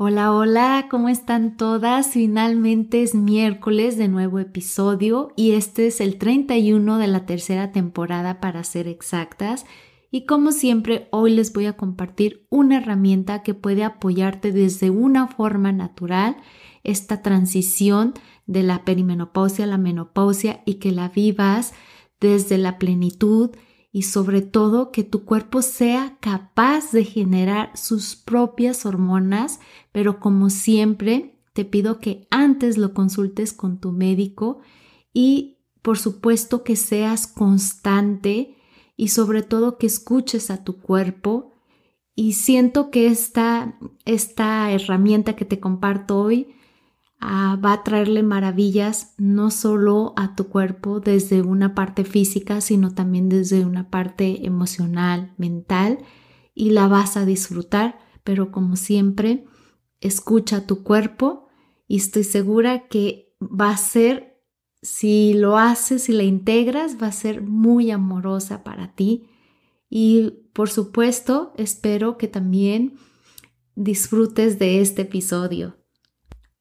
Hola, hola, ¿cómo están todas? Finalmente es miércoles de nuevo episodio y este es el 31 de la tercera temporada para ser exactas. Y como siempre, hoy les voy a compartir una herramienta que puede apoyarte desde una forma natural esta transición de la perimenopausia a la menopausia y que la vivas desde la plenitud y sobre todo que tu cuerpo sea capaz de generar sus propias hormonas, pero como siempre te pido que antes lo consultes con tu médico y por supuesto que seas constante y sobre todo que escuches a tu cuerpo. Y siento que esta, esta herramienta que te comparto hoy Ah, va a traerle maravillas no solo a tu cuerpo desde una parte física, sino también desde una parte emocional, mental, y la vas a disfrutar, pero como siempre, escucha tu cuerpo y estoy segura que va a ser, si lo haces y la integras, va a ser muy amorosa para ti. Y por supuesto, espero que también disfrutes de este episodio.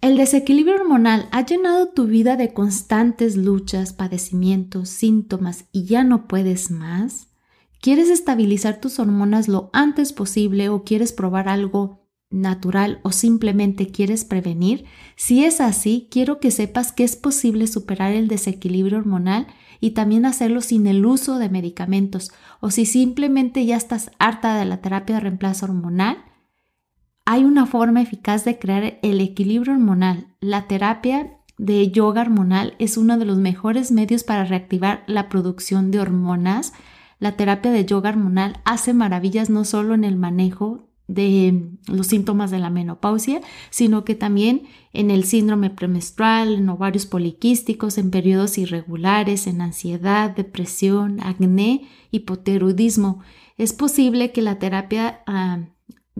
El desequilibrio hormonal ha llenado tu vida de constantes luchas, padecimientos, síntomas y ya no puedes más. ¿Quieres estabilizar tus hormonas lo antes posible o quieres probar algo natural o simplemente quieres prevenir? Si es así, quiero que sepas que es posible superar el desequilibrio hormonal y también hacerlo sin el uso de medicamentos o si simplemente ya estás harta de la terapia de reemplazo hormonal hay una forma eficaz de crear el equilibrio hormonal. La terapia de yoga hormonal es uno de los mejores medios para reactivar la producción de hormonas. La terapia de yoga hormonal hace maravillas no solo en el manejo de los síntomas de la menopausia, sino que también en el síndrome premenstrual, en ovarios poliquísticos, en periodos irregulares, en ansiedad, depresión, acné, hipotiroidismo. Es posible que la terapia ah,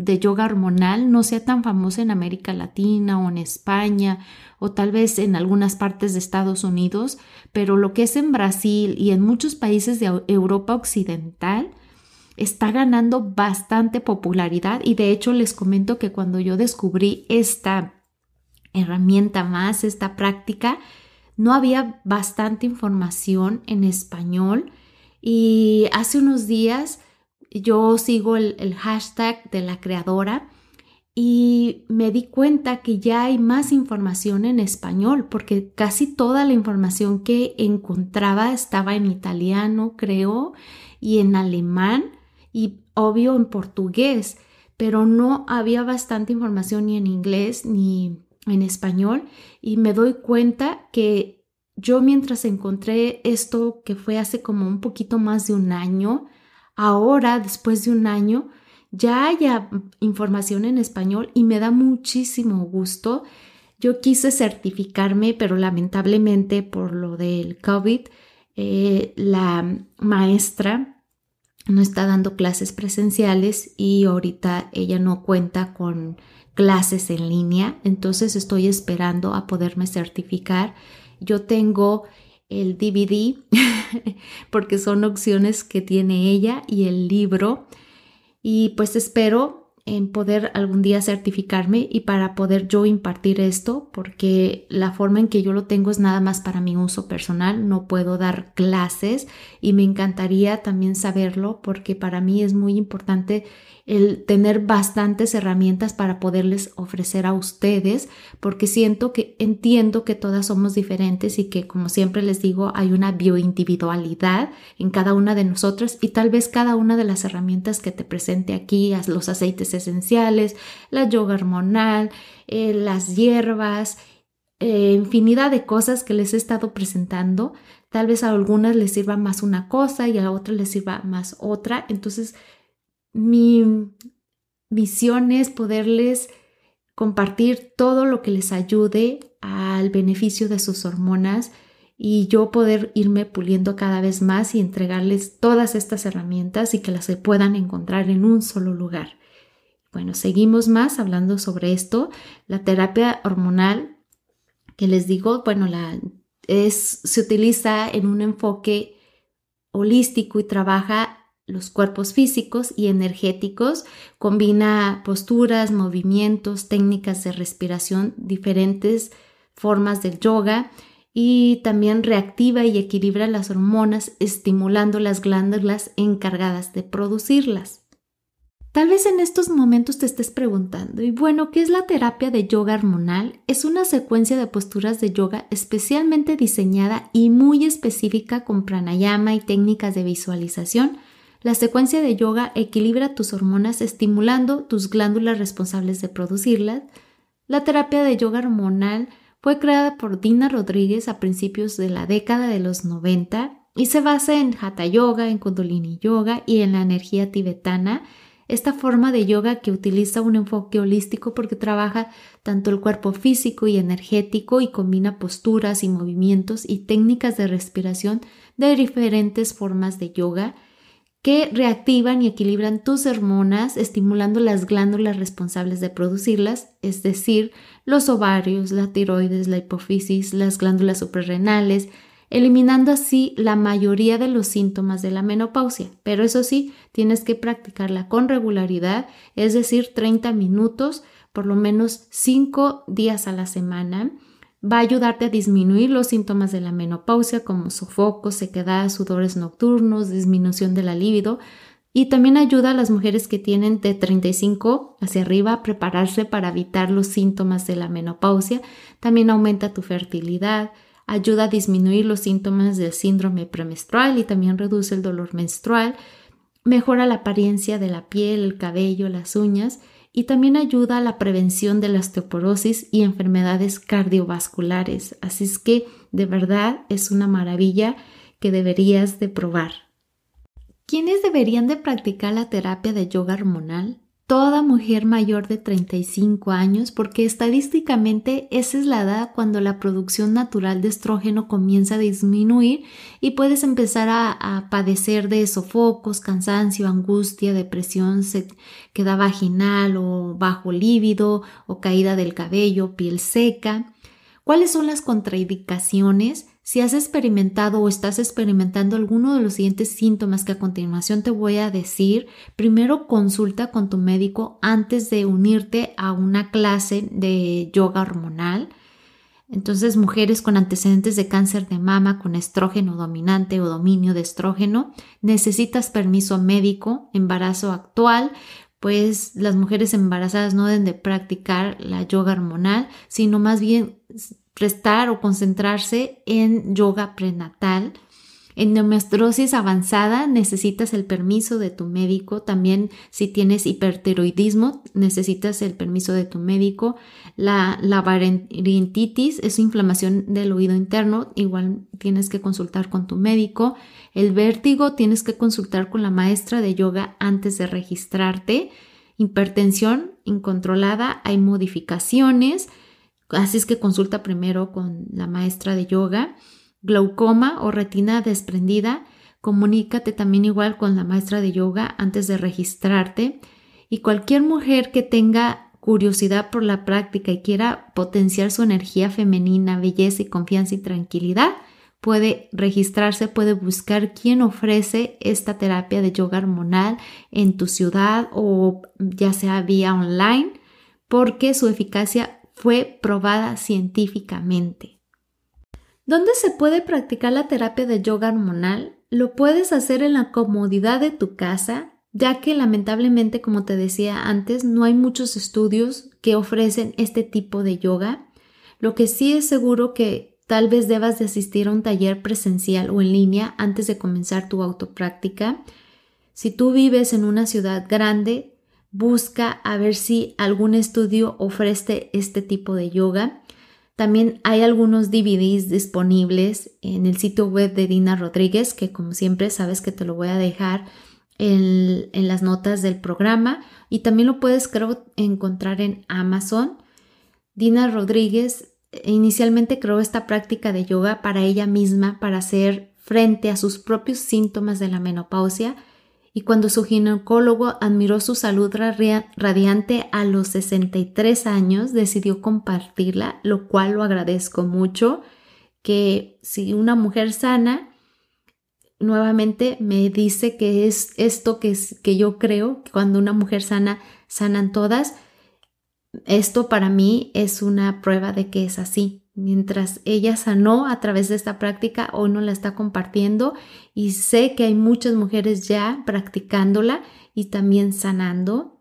de yoga hormonal no sea tan famosa en América Latina o en España o tal vez en algunas partes de Estados Unidos, pero lo que es en Brasil y en muchos países de Europa Occidental está ganando bastante popularidad. Y de hecho les comento que cuando yo descubrí esta herramienta más, esta práctica, no había bastante información en español. Y hace unos días yo sigo el, hashtag de la creadora y me di cuenta que ya hay más información en español porque casi toda la información que encontraba estaba en italiano, creo, y en alemán y obvio en portugués, pero no había bastante información ni en inglés ni en español y me doy cuenta que yo mientras encontré esto que fue hace como un poquito más de un año, ahora, después de un año, ya haya información en español y me da muchísimo gusto. Yo quise certificarme, pero lamentablemente por lo del COVID, eh, la maestra no está dando clases presenciales y ahorita ella no cuenta con clases en línea, entonces estoy esperando a poderme certificar. Yo tengo el DVD, porque son opciones que tiene ella y el libro. Y pues espero en poder algún día certificarme y para poder yo impartir esto, porque la forma en que yo lo tengo es nada más para mi uso personal, no puedo dar clases y me encantaría también saberlo porque para mí es muy importante el tener bastantes herramientas para poderles ofrecer a ustedes, porque siento que entiendo que todas somos diferentes y que, como siempre les digo, hay una bioindividualidad en cada una de nosotras y tal vez cada una de las herramientas que te presente aquí, los aceites esenciales, la yoga hormonal, eh, las hierbas, eh, infinidad de cosas que les he estado presentando. Tal vez a algunas les sirva más una cosa y a otras les sirva más otra. Entonces, mi visión es poderles compartir todo lo que les ayude al beneficio de sus hormonas y yo poder irme puliendo cada vez más y entregarles todas estas herramientas y que las puedan encontrar en un solo lugar. Bueno, seguimos más hablando sobre esto. La terapia hormonal que les digo, bueno, la, es, se utiliza en un enfoque holístico y trabaja los cuerpos físicos y energéticos, combina posturas, movimientos, técnicas de respiración, diferentes formas del yoga y también reactiva y equilibra las hormonas, estimulando las glándulas encargadas de producirlas. Tal vez en estos momentos te estés preguntando, y bueno, ¿qué es la terapia de yoga hormonal? Es una secuencia de posturas de yoga especialmente diseñada y muy específica con pranayama y técnicas de visualización la secuencia de yoga equilibra tus hormonas estimulando tus glándulas responsables de producirlas. La terapia de yoga hormonal fue creada por Dina Rodríguez a principios de la década de los 90 y se basa en Hatha Yoga, en Kundalini Yoga y en la energía tibetana. Esta forma de yoga que utiliza un enfoque holístico porque trabaja tanto el cuerpo físico y energético y combina posturas y movimientos y técnicas de respiración de diferentes formas de yoga que reactivan y equilibran tus hormonas, estimulando las glándulas responsables de producirlas, es decir, los ovarios, la tiroides, la hipófisis, las glándulas suprarrenales, eliminando así la mayoría de los síntomas de la menopausia. Pero eso sí, tienes que practicarla con regularidad, es decir, 30 minutos, por lo menos 5 días a la semana va a ayudarte a disminuir los síntomas de la menopausia como sofoco, sequedad, sudores nocturnos, disminución de la libido y también ayuda a las mujeres que tienen de 35 hacia arriba a prepararse para evitar los síntomas de la menopausia. También aumenta tu fertilidad, ayuda a disminuir los síntomas del síndrome premenstrual y también reduce el dolor menstrual, mejora la apariencia de la piel, el cabello, las uñas y también ayuda a la prevención de la osteoporosis y enfermedades cardiovasculares. Así es que de verdad es una maravilla que deberías de probar. ¿Quiénes deberían de practicar la terapia de yoga hormonal? Toda mujer mayor de 35 años porque estadísticamente esa es la edad cuando la producción natural de estrógeno comienza a disminuir y puedes empezar a, padecer de sofocos, cansancio, angustia, depresión, queda vaginal o bajo líbido o caída del cabello, piel seca. ¿Cuáles son las contraindicaciones? Si has experimentado o estás experimentando alguno de los siguientes síntomas que a continuación te voy a decir, primero consulta con tu médico antes de unirte a una clase de yoga hormonal. Entonces, mujeres con antecedentes de cáncer de mama, con estrógeno dominante o dominio de estrógeno, necesitas permiso médico, embarazo actual, pues las mujeres embarazadas no deben de practicar la yoga hormonal, sino más bien prestar o concentrarse en yoga prenatal. En avanzada necesitas el permiso de tu médico. También si tienes hipertiroidismo necesitas el permiso de tu médico. La, la es inflamación del oído interno. Igual tienes que consultar con tu médico. El vértigo tienes que consultar con la maestra de yoga antes de registrarte. Hipertensión incontrolada. Hay modificaciones Así es que consulta primero con la maestra de yoga. Glaucoma o retina desprendida, comunícate también igual con la maestra de yoga antes de registrarte. Y cualquier mujer que tenga curiosidad por la práctica y quiera potenciar su energía femenina, belleza y confianza y tranquilidad, puede registrarse, puede buscar quién ofrece esta terapia de yoga hormonal en tu ciudad o ya sea vía online, porque su eficacia fue probada científicamente. ¿Dónde se puede practicar la terapia de yoga hormonal? Lo puedes hacer en la comodidad de tu casa, ya que lamentablemente, como te decía antes, no hay muchos estudios que ofrecen este tipo de yoga. Lo que sí es seguro que tal vez debas de asistir a un taller presencial o en línea antes de comenzar tu autopráctica. Si tú vives en una ciudad grande, busca a ver si algún estudio ofrece este tipo de yoga. También hay algunos DVDs disponibles en el sitio web de Dina Rodríguez, que como siempre sabes que te lo voy a dejar en, las notas del programa y también lo puedes creo encontrar en Amazon. Dina Rodríguez inicialmente creó esta práctica de yoga para ella misma, para hacer frente a sus propios síntomas de la menopausia y cuando su ginecólogo admiró su salud radiante a los 63 años, decidió compartirla, lo cual lo agradezco mucho, que si una mujer sana, nuevamente me dice que es esto que, es, que yo creo, que cuando una mujer sana, sanan todas, esto para mí es una prueba de que es así mientras ella sanó a través de esta práctica, hoy no la está compartiendo y sé que hay muchas mujeres ya practicándola y también sanando.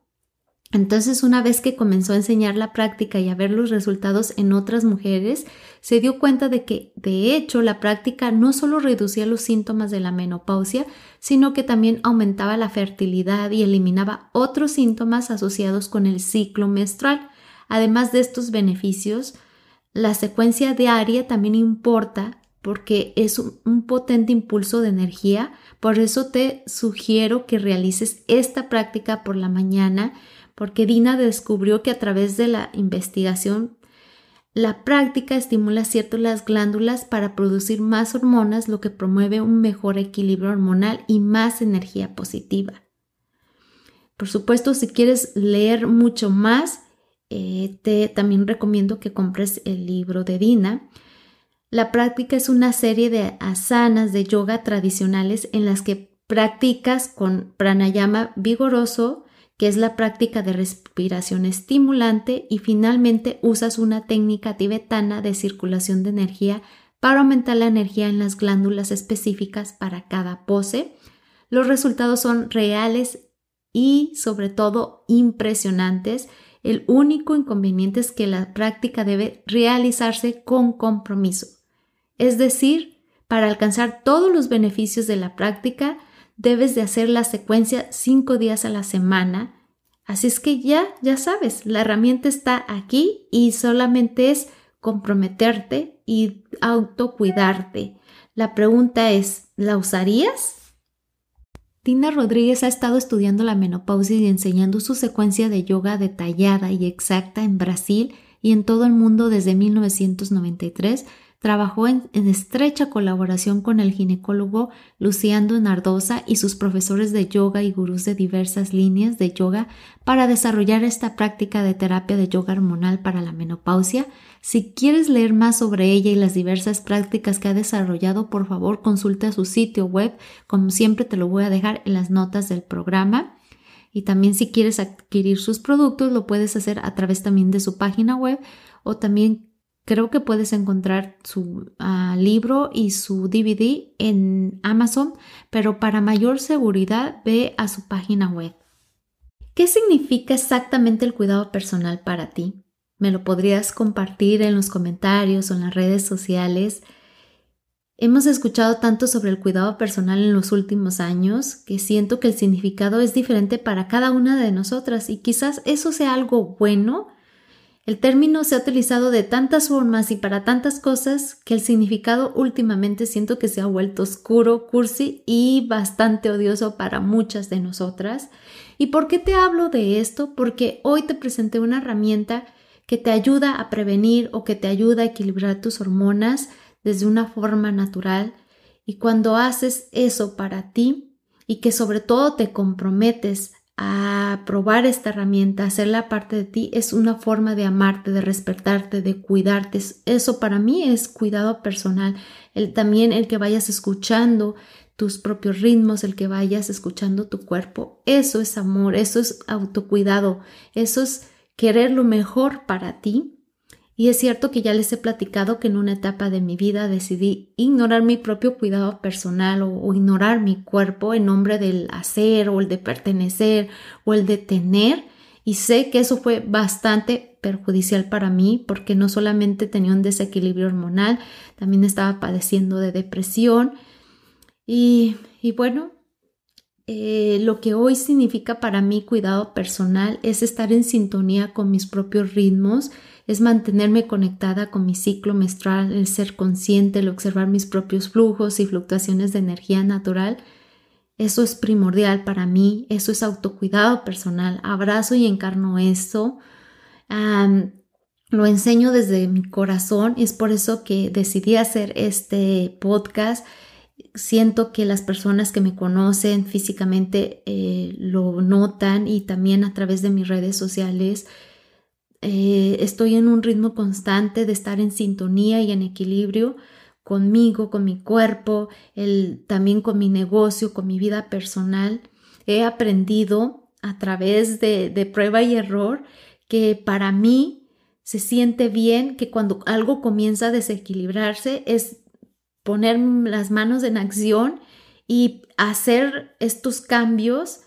Entonces, una vez que comenzó a enseñar la práctica y a ver los resultados en otras mujeres, se dio cuenta de que, de hecho, la práctica no solo reducía los síntomas de la menopausia, sino que también aumentaba la fertilidad y eliminaba otros síntomas asociados con el ciclo menstrual. Además de estos beneficios, la secuencia diaria también importa porque es un, potente impulso de energía, por eso te sugiero que realices esta práctica por la mañana, porque Dina descubrió que a través de la investigación la práctica estimula ciertas las glándulas para producir más hormonas, lo que promueve un mejor equilibrio hormonal y más energía positiva. Por supuesto, si quieres leer mucho más, eh, te también recomiendo que compres el libro de Dina. La práctica es una serie de asanas de yoga tradicionales en las que practicas con pranayama vigoroso, que es la práctica de respiración estimulante, y finalmente usas una técnica tibetana de circulación de energía para aumentar la energía en las glándulas específicas para cada pose. Los resultados son reales y sobre todo impresionantes el único inconveniente es que la práctica debe realizarse con compromiso. Es decir, para alcanzar todos los beneficios de la práctica, debes de hacer la secuencia cinco días a la semana. Así es que ya, ya sabes, la herramienta está aquí y solamente es comprometerte y autocuidarte. La pregunta es, ¿la usarías? Tina Rodríguez ha estado estudiando la menopausia y enseñando su secuencia de yoga detallada y exacta en Brasil y en todo el mundo desde 1993 Trabajó en, estrecha colaboración con el ginecólogo Luciano Nardosa y sus profesores de yoga y gurús de diversas líneas de yoga para desarrollar esta práctica de terapia de yoga hormonal para la menopausia. Si quieres leer más sobre ella y las diversas prácticas que ha desarrollado, por favor consulta su sitio web, como siempre te lo voy a dejar en las notas del programa. Y también si quieres adquirir sus productos, lo puedes hacer a través también de su página web o también Creo que puedes encontrar su ah, libro y su DVD en Amazon, pero para mayor seguridad ve a su página web. ¿Qué significa exactamente el cuidado personal para ti? Me lo podrías compartir en los comentarios o en las redes sociales. Hemos escuchado tanto sobre el cuidado personal en los últimos años que siento que el significado es diferente para cada una de nosotras y quizás eso sea algo bueno el término se ha utilizado de tantas formas y para tantas cosas que el significado últimamente siento que se ha vuelto oscuro, cursi y bastante odioso para muchas de nosotras. ¿Y por qué te hablo de esto? Porque hoy te presenté una herramienta que te ayuda a prevenir o que te ayuda a equilibrar tus hormonas desde una forma natural. Y cuando haces eso para ti y que sobre todo te comprometes a probar esta herramienta, hacerla parte de ti, es una forma de amarte, de respetarte, de cuidarte. Eso para mí es cuidado personal. El, también el que vayas escuchando tus propios ritmos, el que vayas escuchando tu cuerpo. Eso es amor, eso es autocuidado, eso es querer lo mejor para ti. Y es cierto que ya les he platicado que en una etapa de mi vida decidí ignorar mi propio cuidado personal o, ignorar mi cuerpo en nombre del hacer o el de pertenecer o el de tener. Y sé que eso fue bastante perjudicial para mí porque no solamente tenía un desequilibrio hormonal, también estaba padeciendo de depresión. Y, y bueno, eh, lo que hoy significa para mí cuidado personal es estar en sintonía con mis propios ritmos, es mantenerme conectada con mi ciclo menstrual, el ser consciente, el observar mis propios flujos y fluctuaciones de energía natural. Eso es primordial para mí, eso es autocuidado personal. Abrazo y encarno esto. lo enseño desde mi corazón y es por eso que decidí hacer este podcast siento que las personas que me conocen físicamente eh, lo notan y también a través de mis redes sociales. Eh, estoy en un ritmo constante de estar en sintonía y en equilibrio conmigo, con mi cuerpo, el, también con mi negocio, con mi vida personal. He aprendido a través de, de prueba y error que para mí se siente bien que cuando algo comienza a desequilibrarse es poner las manos en acción y hacer estos cambios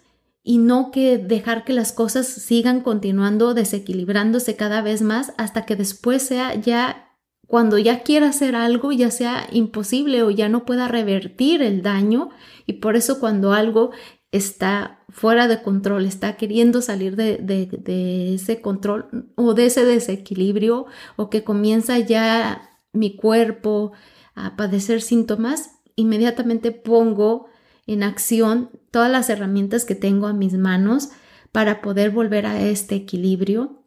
y no que dejar que las cosas sigan continuando desequilibrándose cada vez más hasta que después sea ya cuando ya quiera hacer algo ya sea imposible o ya no pueda revertir el daño. Y por eso cuando algo está fuera de control, está queriendo salir de, de ese control o de ese desequilibrio o que comienza ya mi cuerpo, a padecer síntomas, inmediatamente pongo en acción todas las herramientas que tengo a mis manos para poder volver a este equilibrio.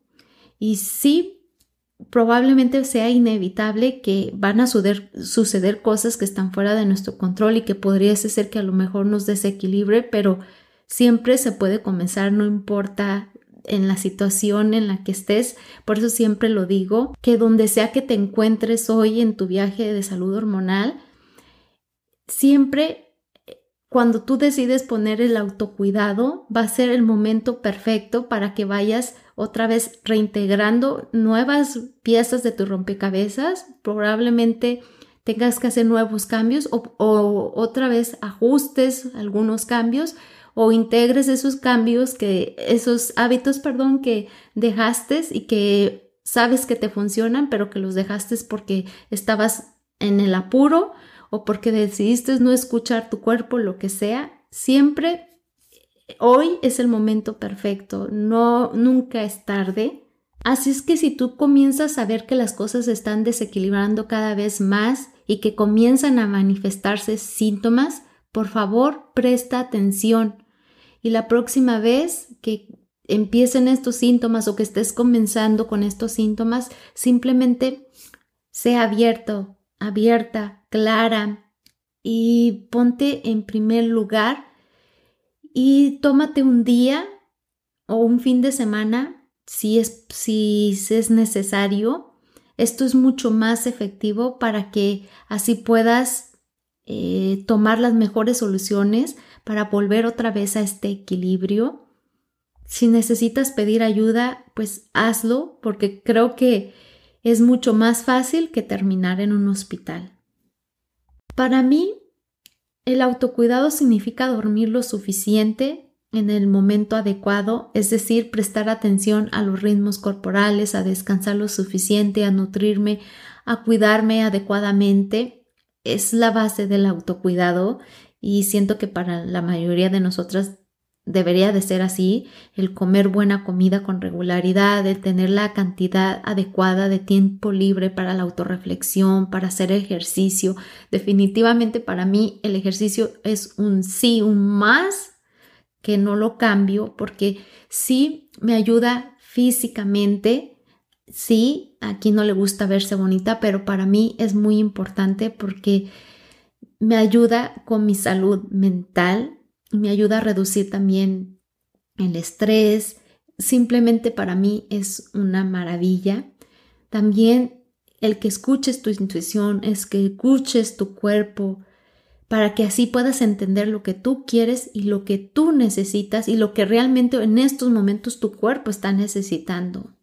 Y sí, probablemente sea inevitable que van a suceder, cosas que están fuera de nuestro control y que podría ser que a lo mejor nos desequilibre, pero siempre se puede comenzar, no importa en la situación en la que estés. Por eso siempre lo digo, que donde sea que te encuentres hoy en tu viaje de salud hormonal, siempre cuando tú decides poner el autocuidado, va a ser el momento perfecto para que vayas otra vez reintegrando nuevas piezas de tu rompecabezas. Probablemente tengas que hacer nuevos cambios o, otra vez ajustes algunos cambios o integres esos cambios que, esos hábitos, perdón, que dejaste y que sabes que te funcionan, pero que los dejaste porque estabas en el apuro o porque decidiste no escuchar tu cuerpo, lo que sea, siempre hoy es el momento perfecto, no nunca es tarde. Así es que si tú comienzas a ver que las cosas están desequilibrando cada vez más y que comienzan a manifestarse síntomas, por favor, presta atención. Y la próxima vez que empiecen estos síntomas o que estés comenzando con estos síntomas, simplemente sea abierto, abierta, clara y ponte en primer lugar y tómate un día o un fin de semana si es, si es necesario. Esto es mucho más efectivo para que así puedas eh, tomar las mejores soluciones para volver otra vez a este equilibrio. Si necesitas pedir ayuda, pues hazlo porque creo que es mucho más fácil que terminar en un hospital. Para mí, el autocuidado significa dormir lo suficiente en el momento adecuado, es decir, prestar atención a los ritmos corporales, a descansar lo suficiente, a nutrirme, a cuidarme adecuadamente. Es la base del autocuidado y siento que para la mayoría de nosotras debería de ser así, el comer buena comida con regularidad, el tener la cantidad adecuada de tiempo libre para la autorreflexión, para hacer ejercicio. Definitivamente para mí el ejercicio es un sí, un más que no lo cambio porque sí me ayuda físicamente. Sí, aquí no le gusta verse bonita, pero para mí es muy importante porque me ayuda con mi salud mental, me ayuda a reducir también el estrés. Simplemente para mí es una maravilla. También el que escuches tu intuición, es que escuches tu cuerpo, para que así puedas entender lo que tú quieres y lo que tú necesitas y lo que realmente en estos momentos tu cuerpo está necesitando.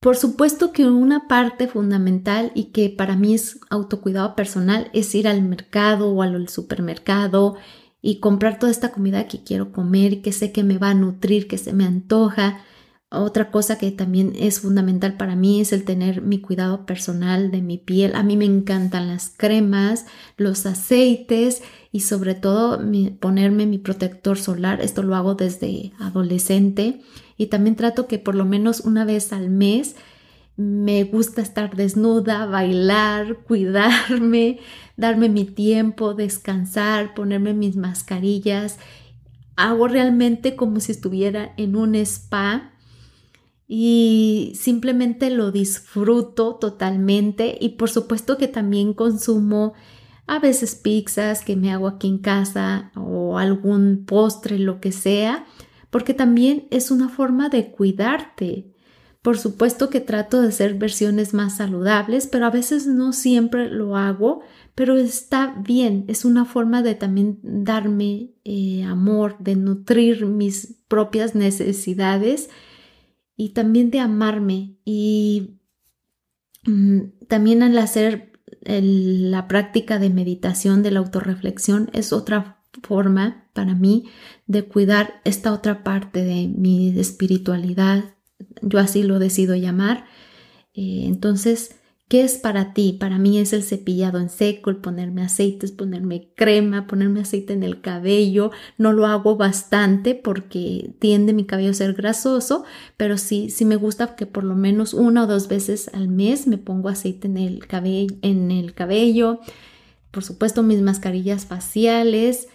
Por supuesto que una parte fundamental y que para mí es autocuidado personal es ir al mercado o al supermercado y comprar toda esta comida que quiero comer que sé que me va a nutrir, que se me antoja. Otra cosa que también es fundamental para mí es el tener mi cuidado personal de mi piel. A mí me encantan las cremas, los aceites y sobre todo ponerme mi protector solar. Esto lo hago desde adolescente y también trato que por lo menos una vez al mes me gusta estar desnuda, bailar, cuidarme, darme mi tiempo, descansar, ponerme mis mascarillas. Hago realmente como si estuviera en un spa y simplemente lo disfruto totalmente y por supuesto que también consumo a veces pizzas que me hago aquí en casa o algún postre, lo que sea, porque también es una forma de cuidarte. Por supuesto que trato de hacer versiones más saludables, pero a veces no siempre lo hago, pero está bien, es una forma de también darme eh, amor, de nutrir mis propias necesidades y también de amarme. Y mm, también al hacer la práctica de meditación, de la autorreflexión, es otra forma para mí de cuidar esta otra parte de mi espiritualidad. Yo así lo decido llamar. Eh, entonces, ¿qué es para ti? Para mí es el cepillado en seco, el ponerme aceites, ponerme crema, ponerme aceite en el cabello. No lo hago bastante porque tiende mi cabello a ser grasoso, pero sí, sí me gusta que por lo menos una o dos veces al mes me pongo aceite en el cabello. En el cabello. Por supuesto, mis mascarillas faciales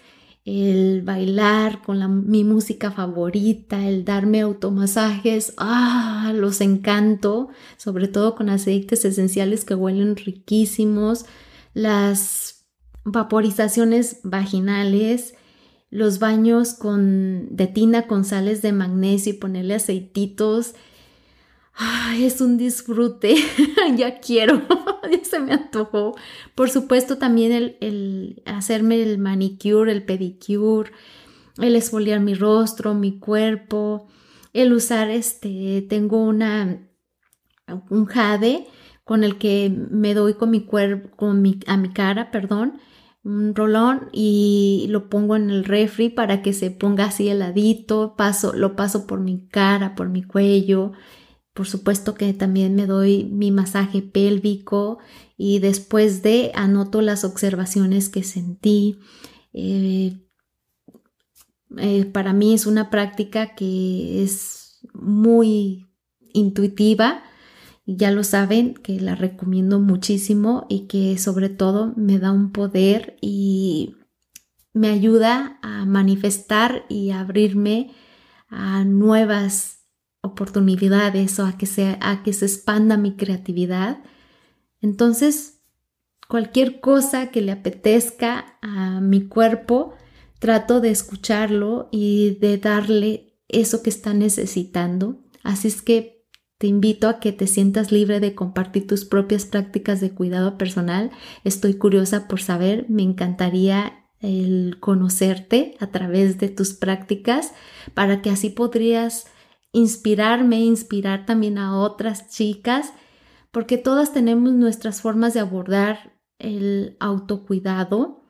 el bailar con mi música favorita, el darme automasajes, ah, los encanto, sobre todo con aceites esenciales que huelen riquísimos, las vaporizaciones vaginales, los baños con, de tina con sales de magnesio y ponerle aceititos, Es un disfrute, ya quiero, ya se me antojó. Por supuesto también el, el, hacerme el manicure, el pedicure, el esfoliar mi rostro, mi cuerpo, el usar este, tengo una, un jade con el que me doy con mi cuerpo, con mi, a mi cara, perdón, un rolón y lo pongo en el refri para que se ponga así heladito, paso, lo paso por mi cara, por mi cuello, por supuesto que también me doy mi masaje pélvico y después de anoto las observaciones que sentí. Eh, eh, para mí es una práctica que es muy intuitiva. Ya lo saben que la recomiendo muchísimo y que sobre todo me da un poder y me ayuda a manifestar y abrirme a nuevas oportunidades o a que, se, a que se expanda mi creatividad. Entonces, cualquier cosa que le apetezca a mi cuerpo, trato de escucharlo y de darle eso que está necesitando. Así es que te invito a que te sientas libre de compartir tus propias prácticas de cuidado personal. Estoy curiosa por saber, me encantaría el conocerte a través de tus prácticas para que así podrías inspirarme, inspirar también a otras chicas, porque todas tenemos nuestras formas de abordar el autocuidado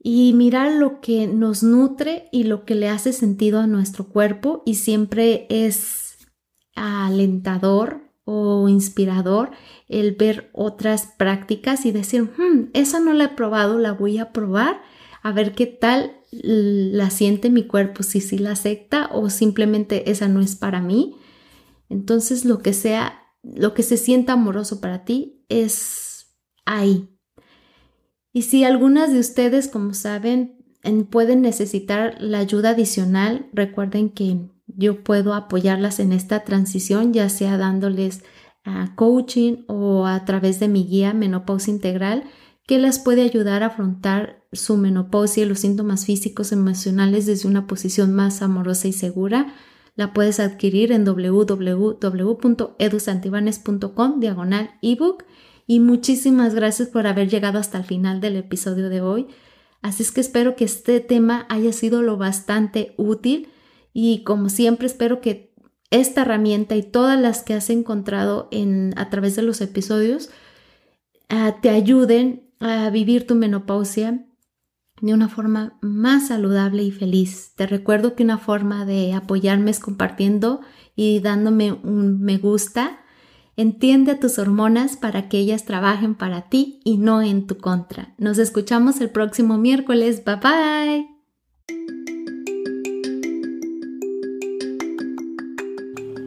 y mirar lo que nos nutre y lo que le hace sentido a nuestro cuerpo y siempre es alentador o inspirador el ver otras prácticas y decir, hmm, esa no la he probado, la voy a probar a ver qué tal la siente mi cuerpo, si sí la acepta o simplemente esa no es para mí. Entonces lo que sea, lo que se sienta amoroso para ti es ahí. Y si algunas de ustedes, como saben, pueden necesitar la ayuda adicional, recuerden que yo puedo apoyarlas en esta transición, ya sea dándoles ah, coaching o a través de mi guía Menopausia Integral que las puede ayudar a afrontar su menopausia y los síntomas físicos emocionales desde una posición más amorosa y segura. La puedes adquirir en www.edusantibanes.com diagonal ebook y muchísimas gracias por haber llegado hasta el final del episodio de hoy. Así es que espero que este tema haya sido lo bastante útil y como siempre espero que esta herramienta y todas las que has encontrado en, a través de los episodios ah, te ayuden a vivir tu menopausia de una forma más saludable y feliz. Te recuerdo que una forma de apoyarme es compartiendo y dándome un me gusta. Entiende a tus hormonas para que ellas trabajen para ti y no en tu contra. Nos escuchamos el próximo miércoles. Bye bye.